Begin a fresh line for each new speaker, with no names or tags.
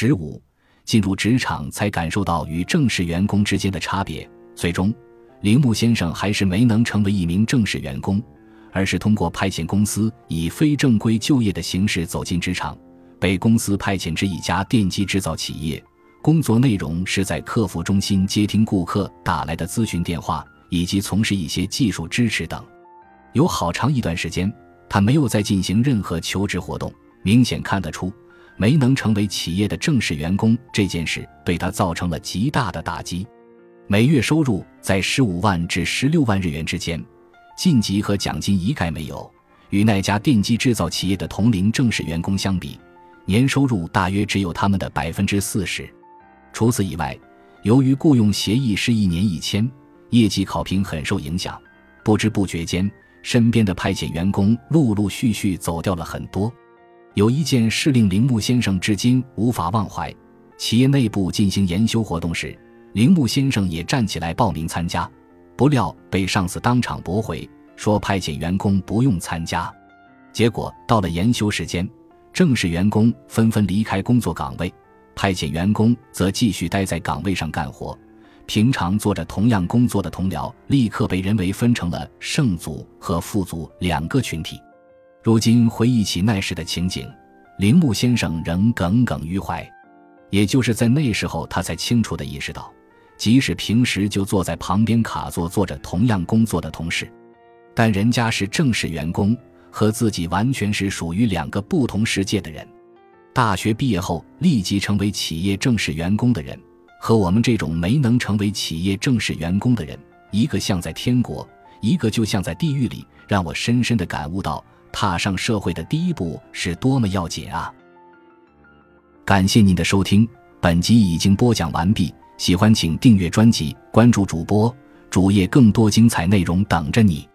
十五，进入职场才感受到与正式员工之间的差别。最终，铃木先生还是没能成为一名正式员工，而是通过派遣公司以非正规就业的形式走进职场，被公司派遣至一家电机制造企业。工作内容是在客服中心接听顾客打来的咨询电话，以及从事一些技术支持等。有好长一段时间，他没有再进行任何求职活动。明显看得出，没能成为企业的正式员工这件事对他造成了极大的打击。每月收入在十五万至十六万日元之间，晋级和奖金一概没有。与那家电机制造企业的同龄正式员工相比，年收入大约只有他们的百分之四十。除此以外，由于雇佣协议是一年一签，业绩考评很受影响。不知不觉间，身边的派遣员工陆陆续续走掉了很多。有一件事令铃木先生至今无法忘怀：企业内部进行研修活动时，铃木先生也站起来报名参加，不料被上司当场驳回，说派遣员工不用参加。结果到了研修时间，正式员工纷纷离开工作岗位，派遣员工则继续待在岗位上干活。平常做着同样工作的同僚，立刻被人为分成了圣组和副组两个群体。如今回忆起那时的情景，铃木先生仍耿耿于怀。也就是在那时候，他才清楚地意识到，即使平时就坐在旁边卡座做着同样工作的同事，但人家是正式员工，和自己完全是属于两个不同世界的人。大学毕业后立即成为企业正式员工的人，和我们这种没能成为企业正式员工的人，一个像在天国，一个就像在地狱里，让我深深地感悟到。踏上社会的第一步是多么要紧啊！感谢您的收听，本集已经播讲完毕。喜欢请订阅专辑，关注主播主页，更多精彩内容等着你。